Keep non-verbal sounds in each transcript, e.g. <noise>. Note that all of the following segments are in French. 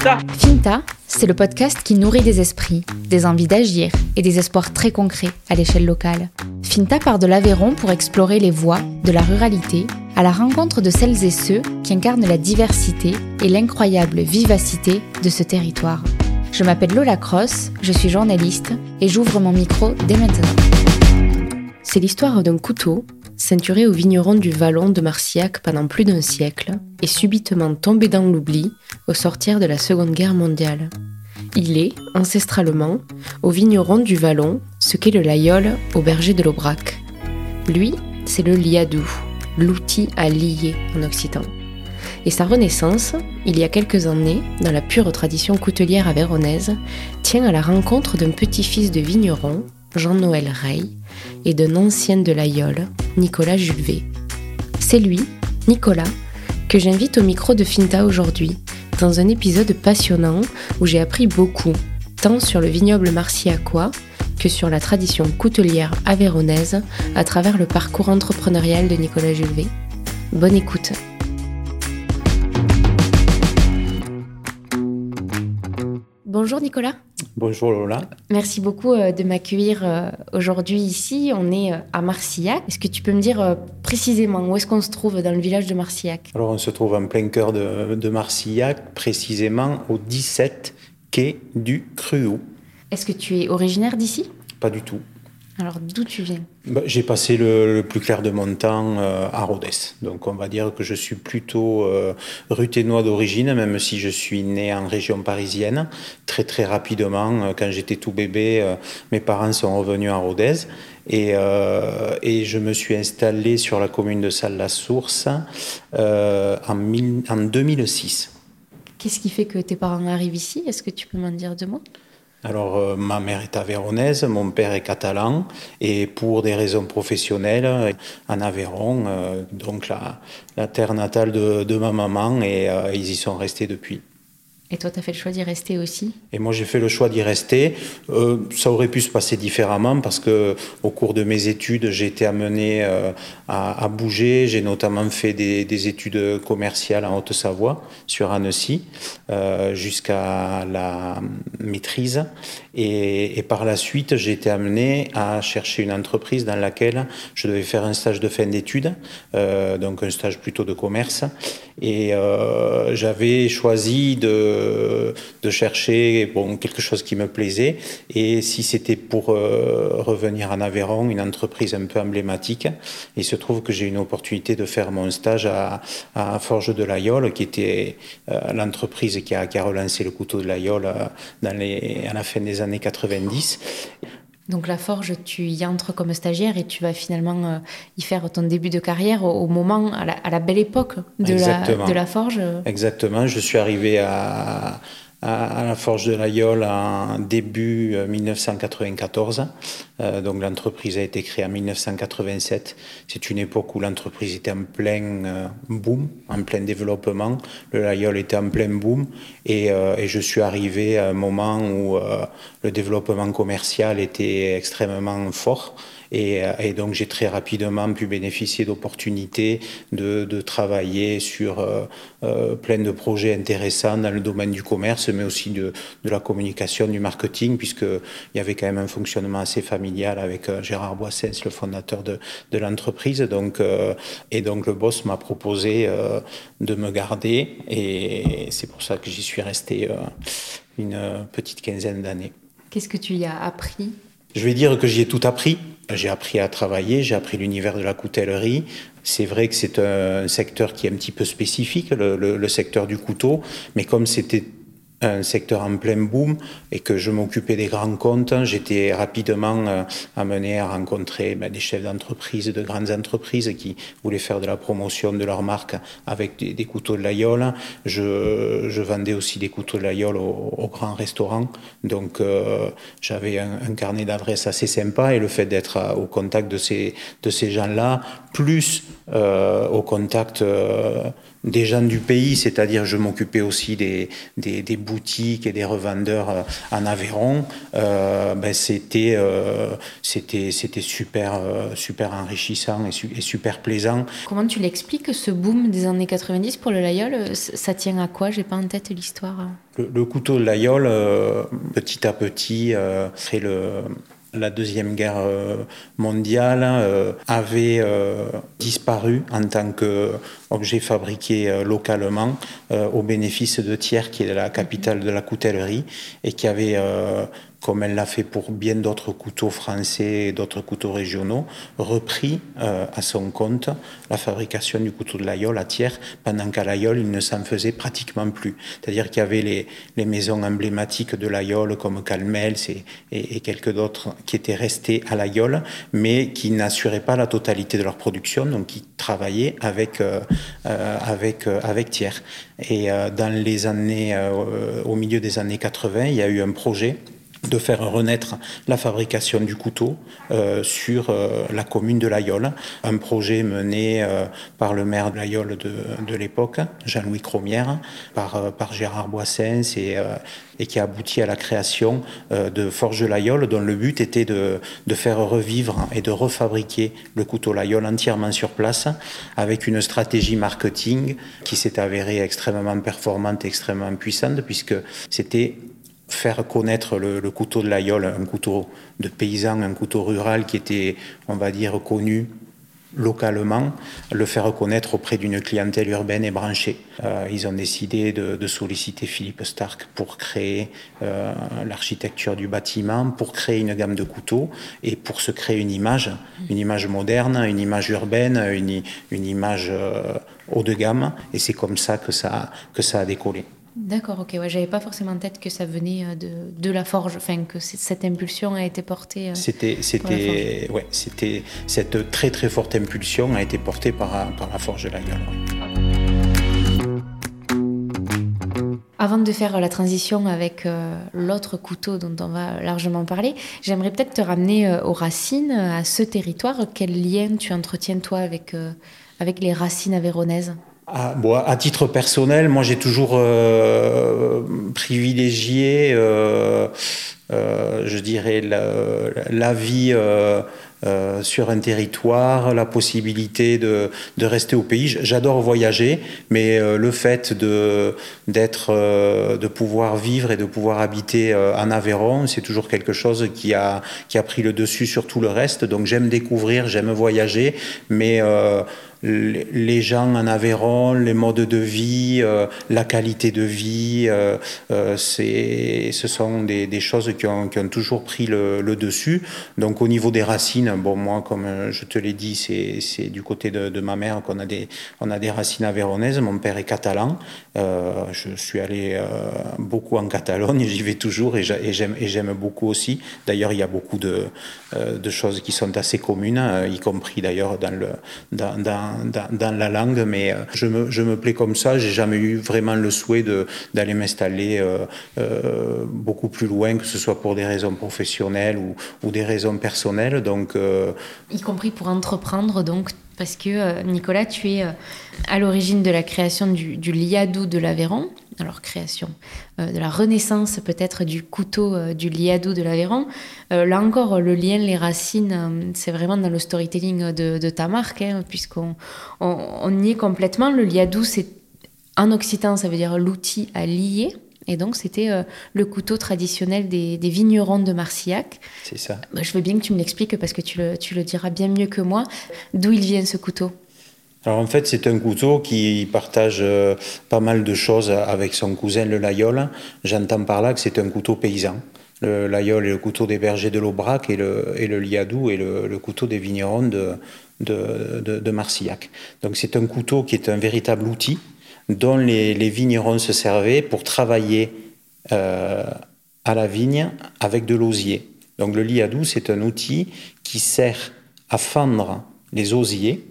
Finta. Finta, c'est le podcast qui nourrit des esprits, des envies d'agir et des espoirs très concrets à l'échelle locale. Finta part de l'Aveyron pour explorer les voies de la ruralité à la rencontre de celles et ceux qui incarnent la diversité et l'incroyable vivacité de ce territoire. Je m'appelle Lola Cross, je suis journaliste et j'ouvre mon micro dès maintenant. C'est l'histoire d'un couteau ceinturé au vigneron du Vallon de Marcillac pendant plus d'un siècle et subitement tombé dans l'oubli au sortir de la Seconde Guerre mondiale. Il est, ancestralement, au vigneron du Vallon ce qu'est le layol au berger de l'Aubrac. Lui, c'est le liadou, l'outil à lier en occitan. Et sa renaissance, il y a quelques années, dans la pure tradition coutelière avéronaise, tient à la rencontre d'un petit-fils de vigneron, Jean-Noël Rey, et d'un ancien de l'Aïole, Nicolas Juvet. C'est lui, Nicolas, que j'invite au micro de Finta aujourd'hui, dans un épisode passionnant où j'ai appris beaucoup, tant sur le vignoble marciacois que sur la tradition coutelière avéronaise à travers le parcours entrepreneurial de Nicolas Juvet. Bonne écoute. Bonjour Nicolas. Bonjour Lola. Merci beaucoup euh, de m'accueillir euh, aujourd'hui ici. On est euh, à Marcillac. Est-ce que tu peux me dire précisément où est-ce qu'on se trouve dans le village de Marcillac? Alors on se trouve en plein cœur de, de Marcillac, précisément au 17 quai du Cruau. Est-ce que tu es originaire d'ici? Pas du tout. Alors d'où tu viens? Bah, J'ai passé le, plus clair de mon temps euh, à Rodez. Donc on va dire que je suis plutôt euh, ruthénois d'origine, même si je suis né en région parisienne. Très très rapidement, euh, quand j'étais tout bébé, euh, mes parents sont revenus à Rodez. Et, et, je me suis installé sur la commune de Salle-la-Source en, en 2006. Qu'est-ce qui fait que tes parents arrivent ici? Est-ce que tu peux m'en dire deux mots? Alors, euh, ma mère est avéronaise, mon père est catalan, et pour des raisons professionnelles, en Aveyron, euh, donc la, terre natale de, de ma maman, et euh, ils y sont restés depuis. Et toi, tu as fait le choix d'y rester aussi? Et moi, j'ai fait le choix d'y rester. Euh, ça aurait pu se passer différemment parce que au cours de mes études, j'ai été amené euh, à, bouger. J'ai notamment fait des, des, études commerciales en Haute-Savoie, sur Annecy, euh, jusqu'à la maîtrise. Et, et, par la suite, j'ai été amené à chercher une entreprise dans laquelle je devais faire un stage de fin d'études, donc un stage plutôt de commerce. Et j'avais choisi de, de chercher bon, quelque chose qui me plaisait. Et si c'était pour euh, revenir en Aveyron, une entreprise un peu emblématique, il se trouve que j'ai une opportunité de faire mon stage à, Forge de l'Aïole, qui était euh, l'entreprise qui a, relancé le couteau de l'Aïole euh, à la fin des années 90. Donc la forge, tu y entres comme stagiaire et tu vas finalement euh, y faire ton début de carrière au, au moment, à la, à la, belle époque de la, de la, forge. Exactement, je suis arrivé à, à, la Forge de l'Aïole en début 1994. Euh, donc l'entreprise a été créée en 1987. C'est une époque où l'entreprise était en plein euh, boom, en plein développement. Le Layol était en plein boom et, euh, et, je suis arrivé à un moment où euh, le développement commercial était extrêmement fort. Et, et, donc j'ai très rapidement pu bénéficier d'opportunités de, travailler sur euh, euh, plein de projets intéressants dans le domaine du commerce, mais aussi de, la communication, du marketing, puisqu'il y avait quand même un fonctionnement assez familial avec euh, Gérard Boissens, le fondateur de, l'entreprise. Donc, euh, et donc le boss m'a proposé euh, de me garder, et c'est pour ça que j'y suis resté euh, une petite quinzaine d'années. Qu'est-ce que tu y as appris? Je vais dire que j'y ai tout appris. J'ai appris à travailler, j'ai appris l'univers de la coutellerie. C'est vrai que c'est un secteur qui est un petit peu spécifique, le, le, le secteur du couteau, mais comme c'était un secteur en plein boom et que je m'occupais des grands comptes, j'étais rapidement euh, amené à rencontrer ben, des chefs d'entreprise, de grandes entreprises qui voulaient faire de la promotion de leur marque avec des, couteaux de l'aïole. Je, je, vendais aussi des couteaux de l'aïole aux, grands restaurants, donc euh, j'avais un, carnet d'adresses assez sympa et le fait d'être au contact de ces, de ces gens-là, plus au contact des gens du pays, c'est-à-dire je m'occupais aussi des, des, boutiques et des revendeurs en Aveyron, ben c'était, c'était, c'était super, super enrichissant et, super plaisant. Comment tu l'expliques ce boom des années 90 pour le Layol? Ça tient à quoi? J'ai pas en tête l'histoire. Le, couteau de Layol, petit à petit, c'est le la Deuxième Guerre euh, mondiale euh, avait euh, disparu en tant qu'objet fabriqué localement au bénéfice de Thiers, qui est la capitale de la coutellerie, et qui avait comme elle l'a fait pour bien d'autres couteaux français et d'autres couteaux régionaux, repris euh, à son compte la fabrication du couteau de l'Aïol à Thiers, pendant qu'à l'Aïol, il ne s'en faisait pratiquement plus. C'est-à-dire qu'il y avait les, les, maisons emblématiques de l'Aïol, comme Calmels et, et, quelques d'autres, qui étaient restées à l'Aïol, mais qui n'assuraient pas la totalité de leur production, donc qui travaillaient avec, euh, euh avec, euh, avec Thiers. Et dans les années, au milieu des années 80, il y a eu un projet de faire renaître la fabrication du couteau euh, sur euh, la commune de l'Aïole. Un projet mené euh, par le maire de l'Aïole de, de l'époque, Jean-Louis Cromière, par, par Gérard Boissens et, et qui a abouti à la création de Forge l'Aïole dont le but était de, de, faire revivre et de refabriquer le couteau l'Aïole entièrement sur place avec une stratégie marketing qui s'est avérée extrêmement performante extrêmement puissante puisque c'était faire connaître le, couteau de l'Aïol, un couteau de paysan, un couteau rural qui était, on va dire, connu localement, le faire connaître auprès d'une clientèle urbaine et branchée. Euh, ils ont décidé de, solliciter Philippe Stark pour créer euh, l'architecture du bâtiment, pour créer une gamme de couteaux et pour se créer une image, une image moderne, une image urbaine, une, une image euh, haut de gamme. Et c'est comme ça que ça, que ça a décollé. D'accord, ok. Ouais, J'avais pas forcément en tête que ça venait euh, de, de la forge, enfin que cette impulsion a été portée. Euh, c'était, c'était, ouais, c'était cette très très forte impulsion a été portée par, par la forge de la gueule. Avant de faire la transition avec euh, l'autre couteau dont on va largement parler, j'aimerais peut-être te ramener aux racines, à ce territoire. Quel lien tu entretiens toi avec, avec les racines avéronaises à, bon, à, titre personnel, moi j'ai toujours euh, privilégié, euh, euh, je dirais, la, vie sur un territoire, la possibilité de, rester au pays. J'adore voyager, mais le fait de d'être, de pouvoir vivre et de pouvoir habiter en Aveyron, c'est toujours quelque chose qui a qui a pris le dessus sur tout le reste. Donc j'aime découvrir, j'aime voyager, mais les gens en Aveyron, les modes de vie, euh, la qualité de vie, euh, euh, ce sont des, des choses qui ont, qui ont, toujours pris le, le, dessus. Donc au niveau des racines, bon moi comme je te l'ai dit, c'est, du côté de, ma mère qu'on a des, a des racines avéronaises. Mon père est catalan. je suis allé beaucoup en Catalogne, <laughs> j'y vais toujours et j'aime, et j'aime beaucoup aussi. D'ailleurs, il y a beaucoup de, de choses qui sont assez communes, y compris d'ailleurs dans le dans, dans dans, la langue, mais euh, je me, je me plais comme ça. J'ai jamais eu vraiment le souhait d'aller m'installer euh, euh, beaucoup plus loin, que ce soit pour des raisons professionnelles ou, ou des raisons personnelles. Donc, y compris pour entreprendre, donc parce que Nicolas, tu es à l'origine de la création du, du liadou de l'Aveyron, alors création, de la renaissance peut-être du couteau du liadou de l'Aveyron. là encore, le lien, les racines, c'est vraiment dans le storytelling de, ta marque, hein, puisqu'on on, y est complètement. Le liadou, c'est en occitan, ça veut dire l'outil à lier. Et donc, c'était euh, le couteau traditionnel des, vignerons de Marcillac. C'est ça. Bah, je veux bien que tu me l'expliques parce que tu le, diras bien mieux que moi. D'où il vient ce couteau? Alors en fait, c'est un couteau qui partage euh, pas mal de choses avec son cousin le Layol. J'entends par là que c'est un couteau paysan. Le Layol est le couteau des bergers de l'Aubrac et le, et le Liadou est le, couteau des vignerons de, de, Marcillac. Donc c'est un couteau qui est un véritable outil dont les, vignerons se servaient pour travailler euh, à la vigne avec de l'osier. Donc le liadou, c'est un outil qui sert à fendre les osiers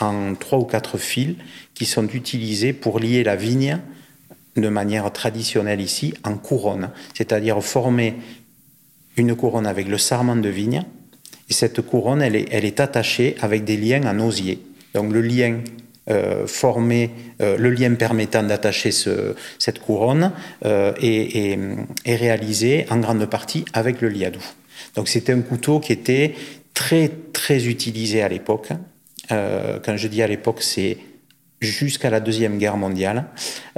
en trois ou quatre fils qui sont utilisés pour lier la vigne de manière traditionnelle ici en couronne, c'est-à-dire former une couronne avec le sarment de vigne et cette couronne, elle est, est attachée avec des liens en osier. Donc le lien euh, formé, euh, le lien permettant d'attacher cette couronne euh, est, réalisé en grande partie avec le liadou. Donc c'était un couteau qui était très très utilisé à l'époque. Quand je dis à l'époque, c'est jusqu'à la Deuxième Guerre mondiale,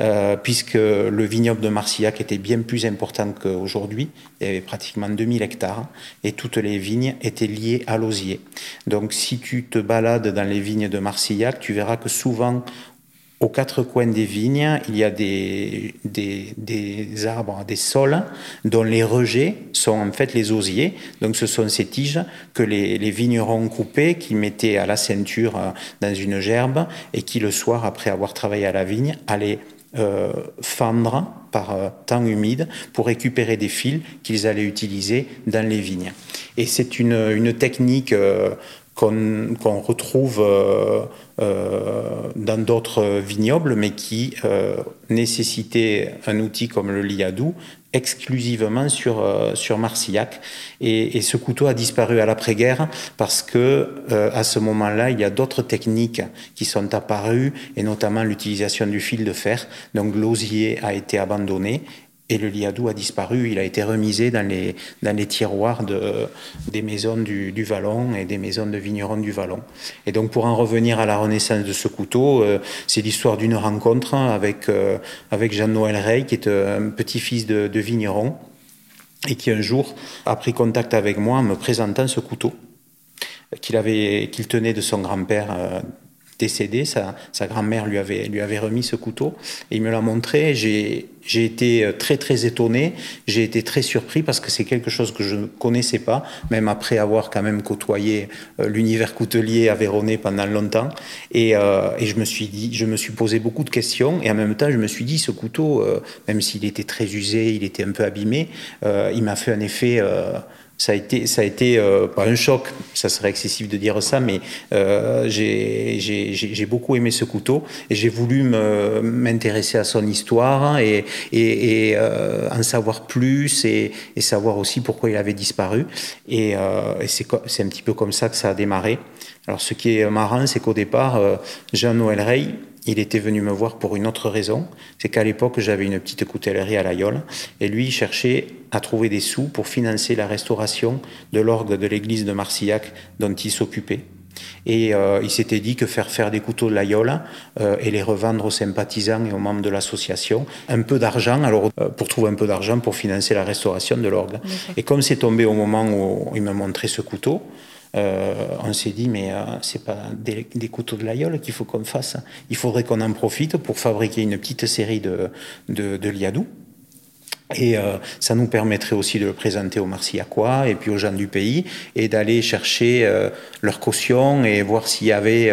euh, puisque le vignoble de Marcillac était bien plus important qu'aujourd'hui. Il y avait pratiquement 2000 hectares et toutes les vignes étaient liées à l'osier. Donc si tu te balades dans les vignes de Marcillac, tu verras que souvent aux quatre coins des vignes, il y a des, des, arbres, des sols dont les rejets sont en fait les osiers. Donc ce sont ces tiges que les, vignerons coupaient, qui mettaient à la ceinture euh, dans une gerbe et qui le soir, après avoir travaillé à la vigne, allaient euh, fendre par euh, temps humide pour récupérer des fils qu'ils allaient utiliser dans les vignes. Et c'est une, une technique qu'on retrouve euh, euh, dans d'autres vignobles, mais qui euh, nécessitait un outil comme le liadou exclusivement sur, sur Marcillac. Et, ce couteau a disparu à l'après-guerre parce que à ce moment-là, il y a d'autres techniques qui sont apparues, et notamment l'utilisation du fil de fer. Donc l'osier a été abandonné et le liadou a disparu, il a été remisé dans les, dans les tiroirs de, des maisons du, du, Vallon et des maisons de vignerons du Vallon. Et donc pour en revenir à la renaissance de ce couteau, euh, c'est l'histoire d'une rencontre avec, euh, avec Jean-Noël Rey, qui est un petit-fils de, de vigneron, et qui un jour a pris contact avec moi en me présentant ce couteau qu'il avait qu'il tenait de son grand-père euh, décédé, sa, grand-mère lui avait, lui avait remis ce couteau et il me l'a montré. J'ai, été euh, très très étonné, j'ai été très surpris parce que c'est quelque chose que je ne connaissais pas, même après avoir quand même côtoyé euh, l'univers coutelier aveyronais pendant longtemps. Et, euh, et, je me suis dit, je me suis posé beaucoup de questions et en même temps je me suis dit, ce couteau, même s'il était très usé, il était un peu abîmé, il m'a fait un effet ça a été, ça a été euh, pas un choc, ça serait excessif de dire ça, mais euh, j'ai beaucoup aimé ce couteau et j'ai voulu m'intéresser à son histoire et, et, et euh, en savoir plus et, et, savoir aussi pourquoi il avait disparu. Et, euh, c'est un petit peu comme ça que ça a démarré. Alors ce qui est marrant, c'est qu'au départ, euh, Jean-Noël Rey, il était venu me voir pour une autre raison. C'est qu'à l'époque, j'avais une petite coutellerie à l'Aïole. Et lui, il cherchait à trouver des sous pour financer la restauration de l'orgue de l'église de Marcillac dont il s'occupait. Et euh, il s'était dit que faire faire des couteaux de l'Aïole euh, et les revendre aux sympathisants et aux membres de l'association, un peu d'argent, alors euh, pour trouver un peu d'argent pour financer la restauration de l'orgue. Et comme c'est tombé au moment où il me montrait ce couteau, euh, on s'est dit, mais euh, c'est pas des, couteaux de l'aïeul qu'il faut qu'on fasse. Il faudrait qu'on en profite pour fabriquer une petite série de, de, liadou. Et euh, ça nous permettrait aussi de le présenter aux Marcillacois et puis aux gens du pays et d'aller chercher leur caution et voir s'il y avait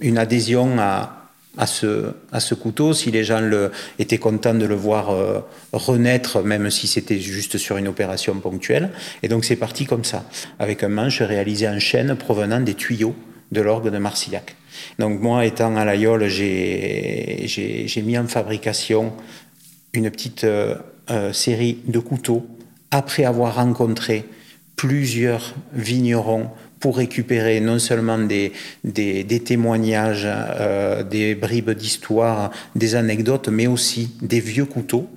une adhésion à, à ce, à ce couteau, si les gens étaient contents de le voir euh, renaître, même si c'était juste sur une opération ponctuelle. Et donc c'est parti comme ça, avec un manche réalisé en chaîne provenant des tuyaux de l'orgue de Marcillac. Donc moi, étant à l'Aïole, j'ai mis en fabrication une petite euh, euh, série de couteaux après avoir rencontré plusieurs vignerons pour récupérer non seulement des, témoignages, euh, des bribes d'histoire, des anecdotes, mais aussi des vieux couteaux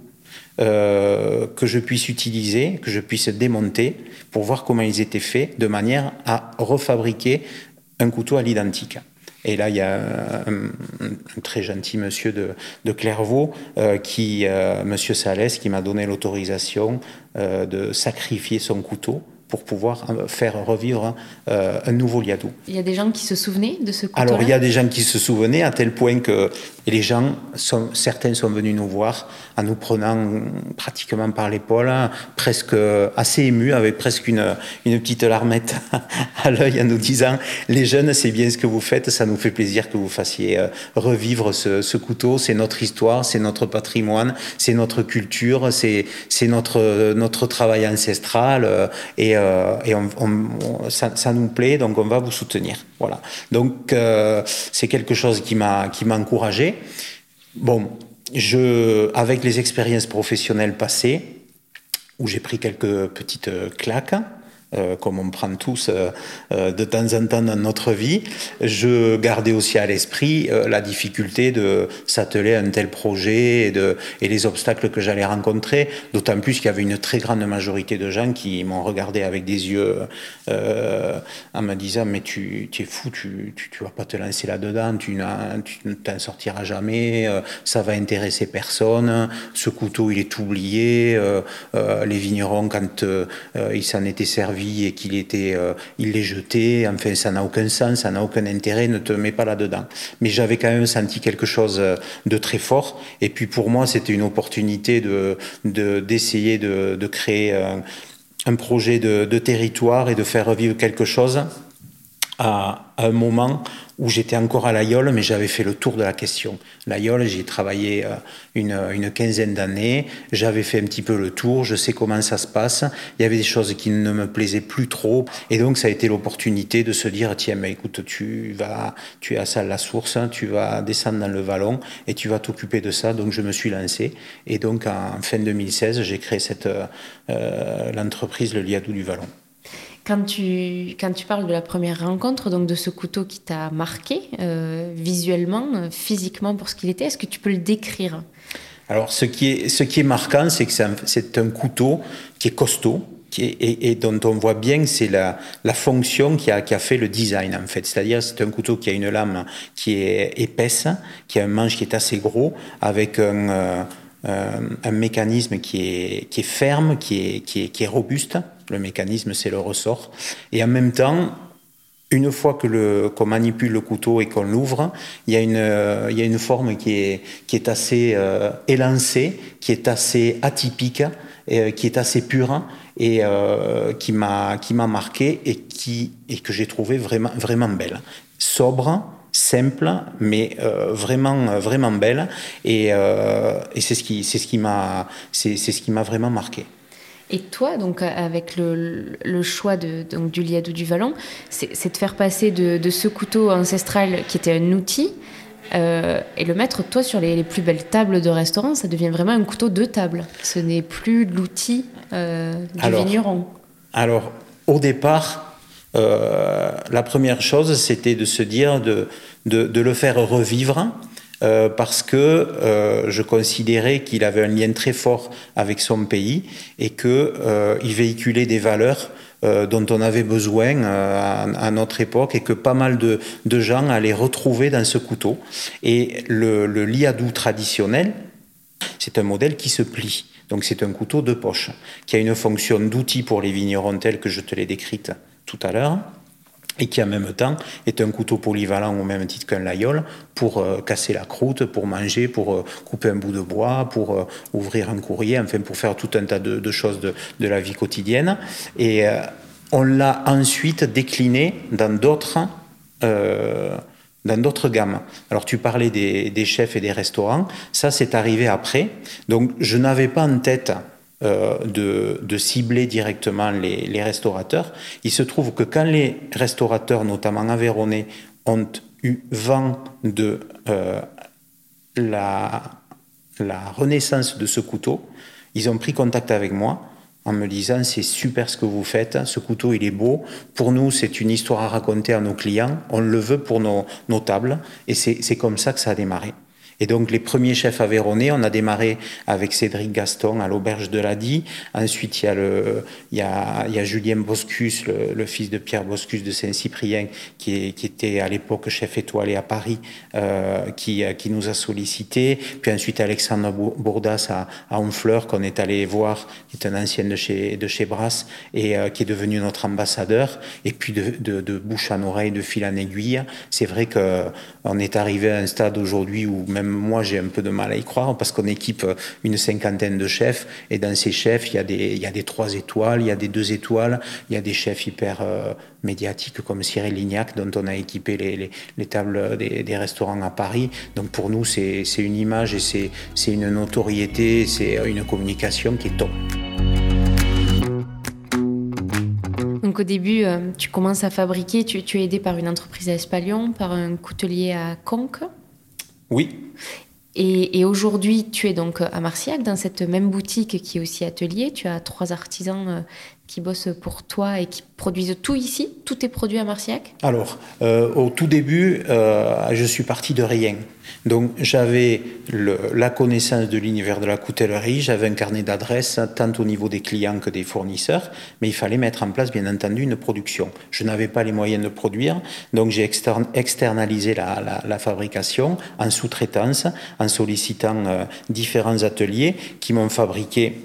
euh, que je puisse utiliser, que je puisse démonter pour voir comment ils étaient faits, de manière à refabriquer un couteau à l'identique. Et là, il y a un, très gentil monsieur de, de Clairvaux, euh, qui, monsieur Salès, qui m'a donné l'autorisation de sacrifier son couteau pour pouvoir euh, faire revivre euh, un nouveau liadou. Il y a des gens qui se souvenaient de ce couteau Alors il y a des gens qui se souvenaient à tel point que les gens, sont, certains sont venus nous voir en nous prenant pratiquement par l'épaule, presque assez émus, avec presque une, une petite larmette <laughs> à l'œil en nous disant les jeunes c'est bien ce que vous faites, ça nous fait plaisir que vous fassiez euh, revivre ce, ce couteau, c'est notre histoire, c'est notre patrimoine, c'est notre culture, c'est notre, notre travail ancestral et euh, et on, ça, nous plaît, donc on va vous soutenir. Voilà. Donc euh, c'est quelque chose qui m'a qui m'a encouragé. Bon, je, avec les expériences professionnelles passées, où j'ai pris quelques petites claques, euh, comme on prend tous euh, euh, de temps en temps dans notre vie, je gardais aussi à l'esprit la difficulté de s'atteler à un tel projet et, les obstacles que j'allais rencontrer, d'autant plus qu'il y avait une très grande majorité de gens qui m'ont regardé avec des yeux en me disant mais tu, es fou, tu, tu, tu, vas pas te lancer là-dedans, tu, ne t'en sortiras jamais, ça va intéresser personne, ce couteau il est oublié, les vignerons quand ils s'en étaient servis et qu'il était, euh, il les jetait. Enfin, ça n'a aucun sens, ça n'a aucun intérêt. Ne te mets pas là-dedans. Mais j'avais quand même senti quelque chose euh, de très fort. Et puis pour moi, c'était une opportunité de d'essayer de, de, créer un, projet de, de, territoire et de faire revivre quelque chose à, un moment où j'étais encore à l'Aïol, mais j'avais fait le tour de la question. L'Aïol, j'ai travaillé euh, une, une quinzaine d'années, j'avais fait un petit peu le tour, je sais comment ça se passe, il y avait des choses qui ne me plaisaient plus trop, et donc ça a été l'opportunité de se dire, tiens, mais écoute, tu vas, tu es à Salle la Source, tu vas descendre dans le Vallon, et tu vas t'occuper de ça, donc je me suis lancé, et donc en fin 2016, j'ai créé cette, euh, l'entreprise Le Liadou du Vallon. Quand tu, quand tu parles de la première rencontre, donc de ce couteau qui t'a marqué euh, visuellement, euh, physiquement pour ce qu'il était, est-ce que tu peux le décrire? Alors, ce qui est, ce qui est marquant, c'est que c'est un, couteau qui est costaud, et, dont on voit bien que c'est la, la fonction qui a, qui a fait le design en fait. C'est-à-dire c'est un couteau qui a une lame qui est épaisse, qui a un manche qui est assez gros, avec un, euh, un mécanisme qui est, qui est ferme, qui est, qui est robuste le mécanisme, c'est le ressort. Et en même temps, une fois que qu'on manipule le couteau et qu'on l'ouvre, il y a une, euh, il y a une forme qui est, qui est assez euh, élancée, qui est assez atypique, euh, qui est assez pure et qui m'a qui m'a marqué et qui et que j'ai trouvé vraiment vraiment belle, sobre, simple, mais vraiment vraiment belle et, et c'est ce qui c'est ce qui m'a c'est ce qui m'a vraiment marqué. Et toi, donc, avec le, le choix de, donc, du liadou du Vallon, c'est de faire passer de, de, ce couteau ancestral qui était un outil euh, et le mettre, toi, sur les, les, plus belles tables de restaurant. Ça devient vraiment un couteau de table. Ce n'est plus l'outil euh, du alors, vigneron. Alors, au départ, euh, la première chose, c'était de se dire de, de, de, le faire revivre euh, parce que euh, je considérais qu'il avait un lien très fort avec son pays et qu'il euh, véhiculait des valeurs euh, dont on avait besoin à, notre époque et que pas mal de, gens allaient retrouver dans ce couteau. Et le, le liadou traditionnel, c'est un modèle qui se plie. Donc c'est un couteau de poche qui a une fonction d'outil pour les vignerons tels que je te l'ai décrite tout à l'heure et qui en même temps est un couteau polyvalent au même titre qu'un layol pour euh, casser la croûte, pour manger, pour euh, couper un bout de bois, pour euh, ouvrir un courrier, enfin pour faire tout un tas de, choses de, la vie quotidienne. Et on l'a ensuite décliné dans d'autres dans d'autres gammes. Alors tu parlais des chefs et des restaurants, ça c'est arrivé après. Donc je n'avais pas en tête euh, de, cibler directement les, restaurateurs. Il se trouve que quand les restaurateurs, notamment aveyronnais, ont eu vent de euh, la, la renaissance de ce couteau, ils ont pris contact avec moi en me disant c'est super ce que vous faites, ce couteau il est beau, pour nous c'est une histoire à raconter à nos clients, on le veut pour nos, nos tables, et c'est comme ça que ça a démarré. Et donc les premiers chefs aveyronnais, on a démarré avec Cédric Gaston à l'auberge de l'Adi. Ensuite, il y a, le, il y a, il y a Julien Boscus, le, le, fils de Pierre Boscus de Saint-Cyprien, qui, qui, était à l'époque chef étoilé à Paris, euh, qui, qui nous a sollicité. Puis ensuite Alexandre Bourdas à, à Honfleur, qu'on est allé voir, qui est un ancien de chez, de chez Brass et euh, qui est devenu notre ambassadeur. Et puis de, de, bouche en oreille, de fil en aiguille, c'est vrai qu'on est arrivé à un stade aujourd'hui où même moi j'ai un peu de mal à y croire parce qu'on équipe une cinquantaine de chefs et dans ces chefs il y a des il y a des trois étoiles, il y a des deux étoiles, il y a des chefs hyper euh, médiatiques comme Cyril Lignac dont on a équipé les, les, les tables des, restaurants à Paris. Donc pour nous c'est une image et c'est une notoriété, c'est une communication qui est top. Donc au début, euh, tu commences à fabriquer, tu, tu, es aidé par une entreprise à Espalion, par un coutelier à Conques. Oui. Et, aujourd'hui, tu es donc à Marciac, dans cette même boutique qui est aussi atelier. Tu as trois artisans euh, qui bossent pour toi et qui produisent tout ici Tout est produit à Marciac Alors, euh, au tout début, euh, je suis parti de rien. Donc, j'avais la connaissance de l'univers de la coutellerie, j'avais un carnet d'adresses, tant au niveau des clients que des fournisseurs, mais il fallait mettre en place, bien entendu, une production. Je n'avais pas les moyens de produire, donc j'ai externalisé la, fabrication en sous-traitance, en sollicitant euh, différents ateliers qui m'ont fabriqué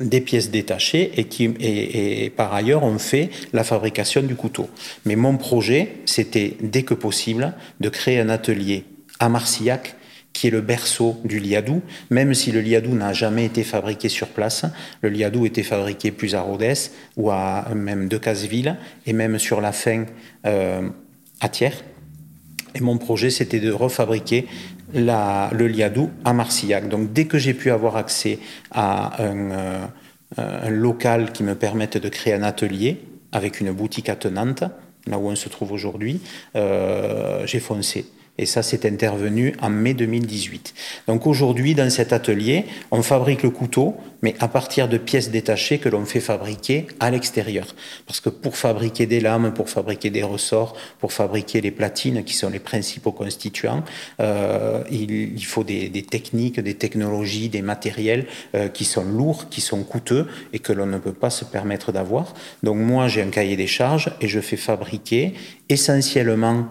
des pièces détachées et qui, et, par ailleurs, ont fait la fabrication du couteau. Mais mon projet, c'était, dès que possible, de créer un atelier à Marcillac, qui est le berceau du liadou, même si le liadou n'a jamais été fabriqué sur place. Le liadou était fabriqué plus à Rodez ou à même de Casseville et même sur la fin euh, à Thiers. Et mon projet, c'était de refabriquer le Liadou à Marcillac. Donc dès que j'ai pu avoir accès à euh, un, local qui me permette de créer un atelier avec une boutique attenante, là où on se trouve aujourd'hui, euh, j'ai foncé. Et ça, c'est intervenu en mai 2018. Donc aujourd'hui, dans cet atelier, on fabrique le couteau, mais à partir de pièces détachées que l'on fait fabriquer à l'extérieur. Parce que pour fabriquer des lames, pour fabriquer des ressorts, pour fabriquer les platines, qui sont les principaux constituants, euh, il, faut des, techniques, des technologies, des matériels euh, qui sont lourds, qui sont coûteux et que l'on ne peut pas se permettre d'avoir. Donc moi, j'ai un cahier des charges et je fais fabriquer essentiellement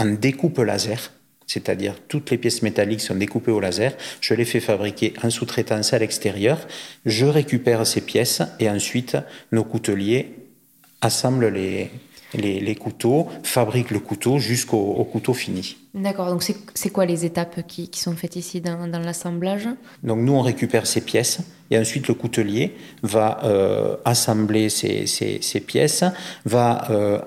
en découpe laser, c'est-à-dire toutes les pièces métalliques sont découpées au laser, je les fais fabriquer en sous-traitance à l'extérieur, je récupère ces pièces et ensuite nos couteliers assemblent les, les, couteaux, fabriquent le couteau jusqu'au couteau fini. D'accord, donc c'est quoi les étapes qui, sont faites ici dans, l'assemblage? Donc nous, on récupère ces pièces et ensuite le coutelier va euh, assembler ces, pièces, va euh,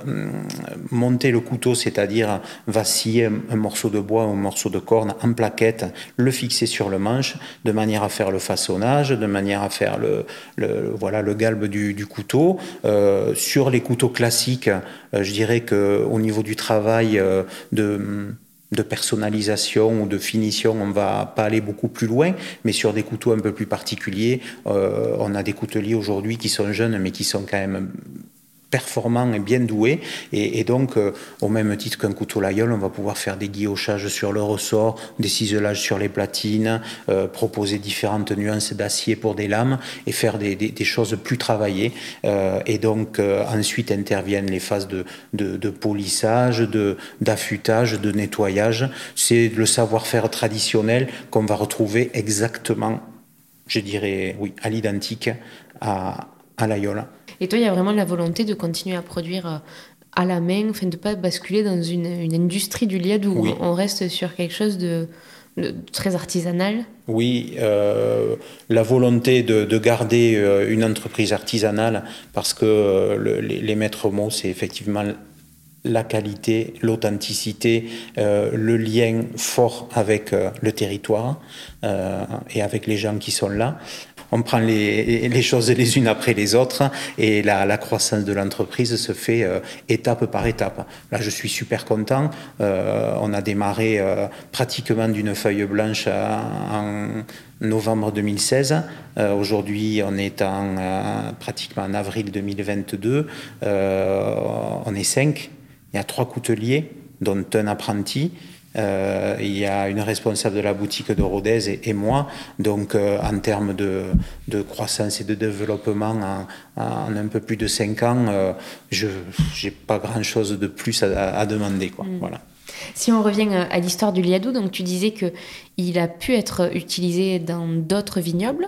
monter le couteau, c'est-à-dire va scier un, morceau de bois ou un morceau de corne en plaquette, le fixer sur le manche de manière à faire le façonnage, de manière à faire le, voilà, le galbe du, couteau. Euh, sur les couteaux classiques, je dirais qu'au niveau du travail de de personnalisation ou de finition, on va pas aller beaucoup plus loin, mais sur des couteaux un peu plus particuliers, euh, on a des couteliers aujourd'hui qui sont jeunes, mais qui sont quand même performant et bien doué. Et, donc, euh, au même titre qu'un couteau Layol, on va pouvoir faire des guillochages sur le ressort, des ciselages sur les platines, euh, proposer différentes nuances d'acier pour des lames et faire des, choses plus travaillées. Euh, et donc, ensuite interviennent les phases de, de, polissage, d'affûtage, de nettoyage. C'est le savoir-faire traditionnel qu'on va retrouver exactement, je dirais, oui, à l'identique à, à. Et toi, il y a vraiment la volonté de continuer à produire euh, à la main, enfin, de ne pas basculer dans une, industrie du liad où on reste sur quelque chose de, très artisanal? Oui, euh, la volonté de, garder euh, une entreprise artisanale parce que les, maîtres mots, c'est effectivement la qualité, l'authenticité, le lien fort avec le territoire et avec les gens qui sont là on prend les, choses les unes après les autres et la, croissance de l'entreprise se fait euh, étape par étape. Là, je suis super content. Euh, on a démarré euh, pratiquement d'une feuille blanche en novembre 2016. Aujourd'hui, on est en, pratiquement en avril 2022. on est cinq. Il y a trois couteliers, dont un apprenti. Euh, il y a une responsable de la boutique de Rodez et, moi. Donc, euh, en termes de, croissance et de développement, en, un peu plus de 5 ans, euh, je n'ai pas grand-chose de plus à, demander. Quoi. Mm. Voilà. Si on revient à l'histoire du liadou, donc tu disais qu'il a pu être utilisé dans d'autres vignobles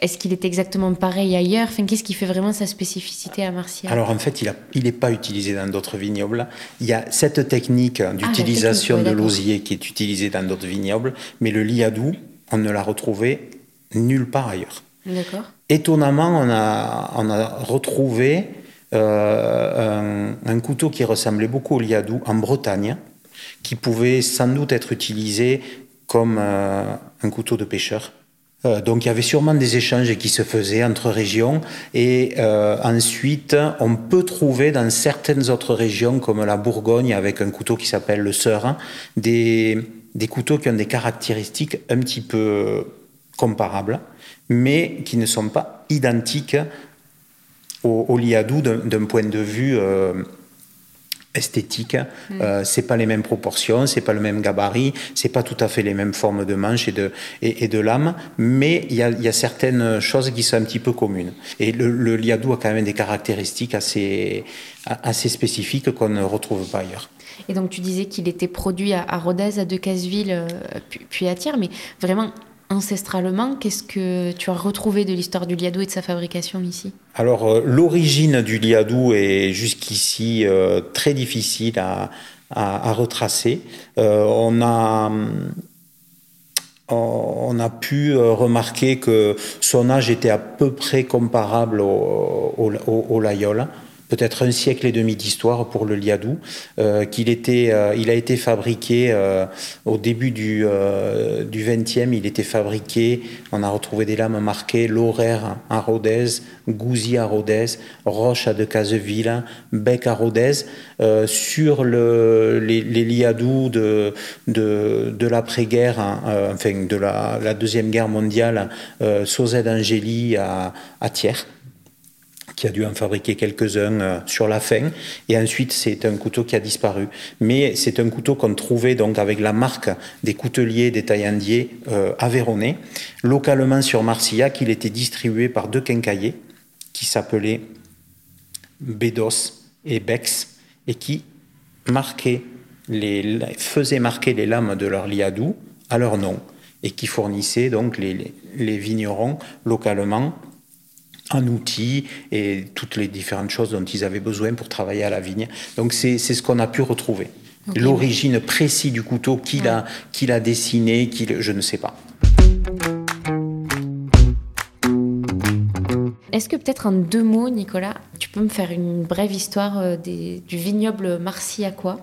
est-ce qu'il est exactement pareil ailleurs? Enfin, Qu'est-ce qui fait vraiment sa spécificité à Martial? Alors en fait, il n'est pas utilisé dans d'autres vignobles. Il y a cette technique ah, d'utilisation de l'osier qui est utilisée dans d'autres vignobles, mais le liadou, on ne l'a retrouvé nulle part ailleurs. D'accord. Étonnamment, on a, on a retrouvé euh, un, couteau qui ressemblait beaucoup au liadou en Bretagne, qui pouvait sans doute être utilisé comme euh, un couteau de pêcheur. Euh, donc il y avait sûrement des échanges qui se faisaient entre régions. Et euh, ensuite on peut trouver dans certaines autres régions comme la Bourgogne avec un couteau qui s'appelle le Seur des, des couteaux qui ont des caractéristiques un petit peu comparables mais qui ne sont pas identiques au, liadou d'un point de vue esthétique. Euh, c'est pas les mêmes proportions, c'est pas le même gabarit, c'est pas tout à fait les mêmes formes de manches et de, lames, mais il y a, certaines choses qui sont un petit peu communes. Et le, liadou a quand même des caractéristiques assez, assez spécifiques qu'on ne retrouve pas ailleurs. Et donc tu disais qu'il était produit à, Rodez, à Decazeville, euh, puis à Thiers, mais vraiment ancestralement, qu'est-ce que tu as retrouvé de l'histoire du liadou et de sa fabrication ici? Alors, euh, l'origine du liadou est jusqu'ici euh, très difficile à, retracer. Euh, on a pu remarquer que son âge était à peu près comparable au, au, au, peut-être un siècle et demi d'histoire pour le liadou, euh, qu'il était, euh, il a été fabriqué euh, au début du, du 20e, il était fabriqué, on a retrouvé des lames marquées l'horaire à Rodez, Gouzy à Rodez, Roche à Decazeville, Bec à Rodez, sur le, les, les liadous de, de, de l'après-guerre, hein, enfin de la, la, Deuxième Guerre mondiale, euh, Sauzet d'Angély à, à Thiers qui a dû en fabriquer quelques-uns euh, sur la fin. Et ensuite, c'est un couteau qui a disparu. Mais c'est un couteau qu'on trouvait donc avec la marque des couteliers, des taillandiers euh, aveyronnais. Localement sur Marcillac, il était distribué par deux quincaillers qui s'appelaient Bédos et Bex et qui marquaient les, faisaient marquer les lames de leur liadou à leur nom et qui fournissaient donc les, les vignerons localement en outils et toutes les différentes choses dont ils avaient besoin pour travailler à la vigne. Donc c'est ce qu'on a pu retrouver. L'origine précise du couteau, qui l'a a dessiné, qui, je ne sais pas. Est-ce que peut-être en deux mots, Nicolas, tu peux me faire une brève histoire euh, des, du vignoble marcillacois?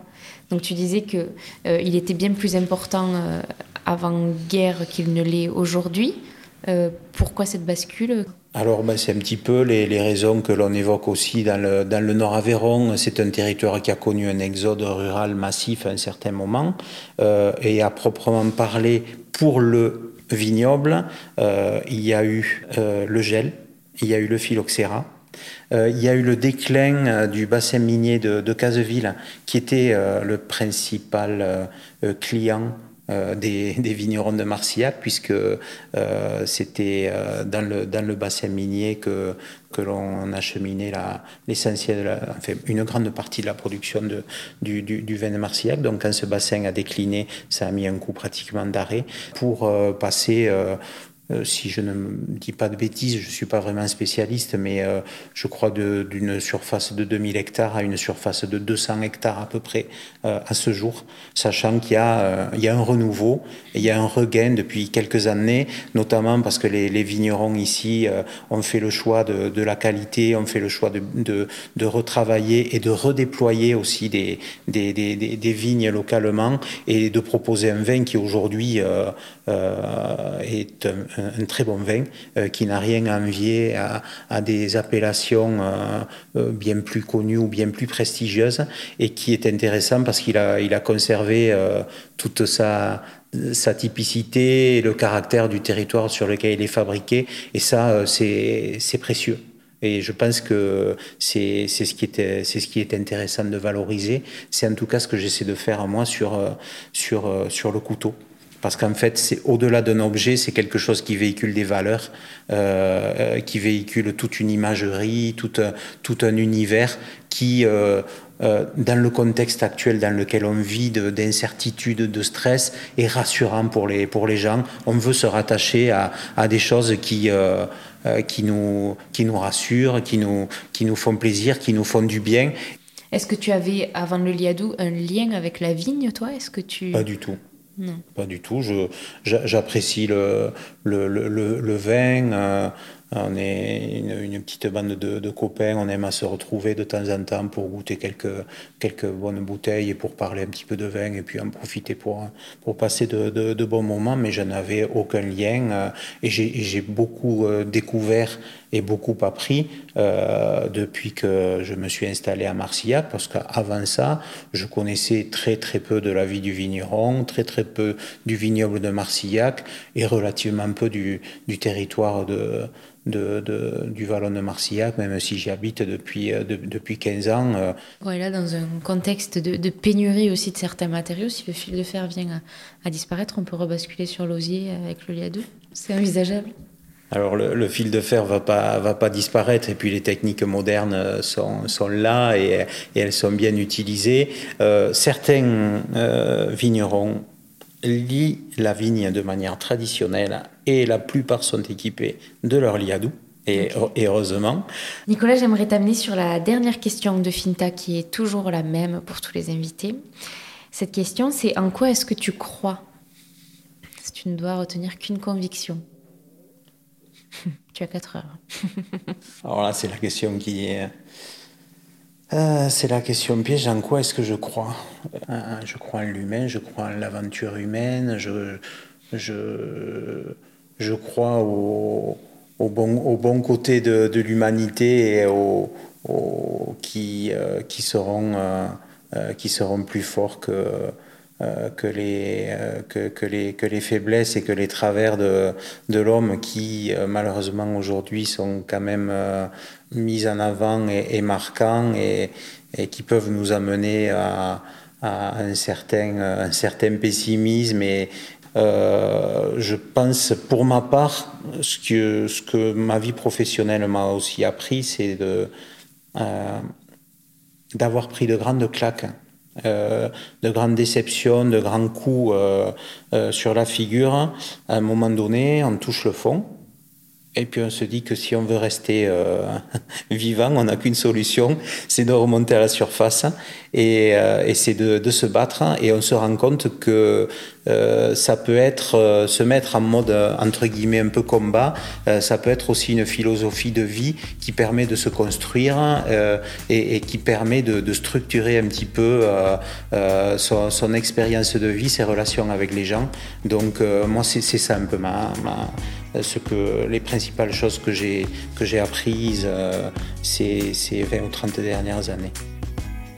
Donc tu disais que euh, il était bien plus important euh, avant-guerre qu'il ne l'est aujourd'hui. pourquoi cette bascule? Alors, ben, c'est un petit peu les, raisons que l'on évoque aussi dans le, dans le Nord Aveyron. C'est un territoire qui a connu un exode rural massif à un certain moment. Euh, et à proprement parler, pour le vignoble, euh, il y a eu euh, le gel, il y a eu le phylloxéra. il y a eu le déclin du bassin minier de, de Caseville, qui était le principal client euh, des, vignerons de Marcillac, puisque euh, c'était euh, dans, le, dans le bassin minier que, que l'on acheminait l'essentiel, enfin, une grande partie de la production de, du, du, du, vin de Marcillac. Donc quand ce bassin a décliné, ça a mis un coup pratiquement d'arrêt pour passer euh, si je ne dis pas de bêtises, je ne suis pas vraiment spécialiste, mais euh, je crois d'une surface de 2000 hectares à une surface de 200 hectares à peu près euh, à ce jour, sachant qu'il y, il y a un renouveau, il y a un regain depuis quelques années, notamment parce que les, les vignerons ici ont fait le choix de, de, la qualité, ont fait le choix de, de, de retravailler et de redéployer aussi des, des, des, des, vignes localement et de proposer un vin qui aujourd'hui est un, très bon vin euh, qui n'a rien à envier à, des appellations euh, euh, bien plus connues ou bien plus prestigieuses et qui est intéressant parce qu'il a, il a conservé toute sa, sa typicité et le caractère du territoire sur lequel il est fabriqué. Et ça, c'est précieux. Et je pense que c'est ce, qui est, ce qui est intéressant de valoriser. C'est en tout cas ce que j'essaie de faire moi sur, sur, sur le couteau. Parce qu'en fait, c'est au-delà d'un objet, c'est quelque chose qui véhicule des valeurs, euh, qui véhicule toute une imagerie, tout un, tout un univers qui, euh, euh, dans le contexte actuel dans lequel on vit d'incertitude, de, stress, est rassurant pour les, pour les gens. On veut se rattacher à, à des choses qui, euh, qui, nous, qui nous rassurent, qui nous, qui nous font plaisir, qui nous font du bien. Est-ce que tu avais, avant le liadou, un lien avec la vigne, toi? Est-ce que tu... Pas du tout. Non. Pas du tout. J'apprécie le, le, le, vin. Euh, on est une, petite bande de, copains, on aime à se retrouver de temps en temps pour goûter quelques, quelques bonnes bouteilles et pour parler un petit peu de vin et puis en profiter pour, pour passer de, de, bons moments, mais je n'avais aucun lien euh, et j'ai beaucoup euh, découvert et beaucoup appris euh, depuis que je me suis installé à Marcillac, parce qu'avant ça, je connaissais très très peu de la vie du vigneron, très très peu du vignoble de Marcillac et relativement peu du, du territoire de, du Vallon de Marcillac, même si j'y habite depuis, depuis 15 ans. là, dans un contexte de, pénurie aussi de certains matériaux, si le fil de fer vient à, disparaître, on peut rebasculer sur l'osier avec le liadou C'est envisageable alors le, fil de fer va pas va pas disparaître et puis les techniques modernes sont, sont là et, elles sont bien utilisées. Euh, certains euh, vignerons lient la vigne de manière traditionnelle et la plupart sont équipés de leur liadou. Et, et, heureusement. Nicolas, j'aimerais t'amener sur la dernière question de Finta qui est toujours la même pour tous les invités. Cette question, c'est en quoi est-ce que tu crois? Si tu ne dois retenir qu'une conviction. <laughs> tu as 4 heures. <laughs> Alors là, c'est la question qui est. Euh, c'est la question piège. En quoi est-ce que je crois? Euh, Je crois en l'humain, je crois en l'aventure humaine, je, je, je crois au, au, bon, au bon côté de, de l'humanité et au, qui, euh, qui, seront, qui seront plus forts que que, les, euh, que, que, les, que les faiblesses et que les travers de, de l'homme qui, euh, malheureusement, aujourd'hui sont quand même mis en avant et, marquants et, et, qui peuvent nous amener à, à un, certain, un certain pessimisme et, euh, je pense, pour ma part, ce que, ce que ma vie professionnelle m'a aussi appris, c'est de, euh, d'avoir pris de grandes claques euh, de grandes déceptions, de grands coups euh, euh, sur la figure, à un moment donné, on touche le fond. Et puis on se dit que si on veut rester <laughs> vivant, on n'a qu'une solution, c'est de remonter à la surface et, et c'est de, de, se battre. Et on se rend compte que euh, ça peut être euh, se mettre en mode euh, entre guillemets un peu combat. ça peut être aussi une philosophie de vie qui permet de se construire et, et, qui permet de, de, structurer un petit peu son, son, expérience de vie, ses relations avec les gens. Donc moi c'est ça un peu ma, ma, ce que les principales choses que j'ai que j'ai apprises ces, ces 20 ou 30 dernières années.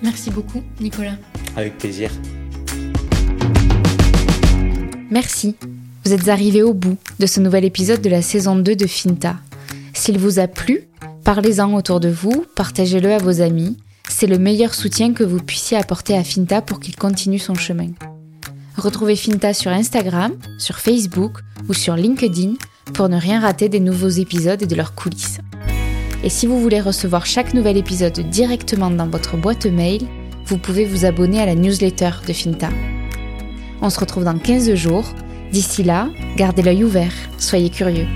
Merci beaucoup Nicolas. Avec plaisir. Merci. Vous êtes arrivé au bout de ce nouvel épisode de la saison 2 de Finta. S'il vous a plu, parlez-en autour de vous, partagez-le à vos amis. C'est le meilleur soutien que vous puissiez apporter à Finta pour qu'il continue son chemin. Retrouvez Finta sur Instagram, sur Facebook ou sur LinkedIn pour ne rien rater des nouveaux épisodes et de leurs coulisses. Et si vous voulez recevoir chaque nouvel épisode directement dans votre boîte mail, vous pouvez vous abonner à la newsletter de Finta. On se retrouve dans 15 jours. D'ici là, gardez l'œil ouvert, soyez curieux.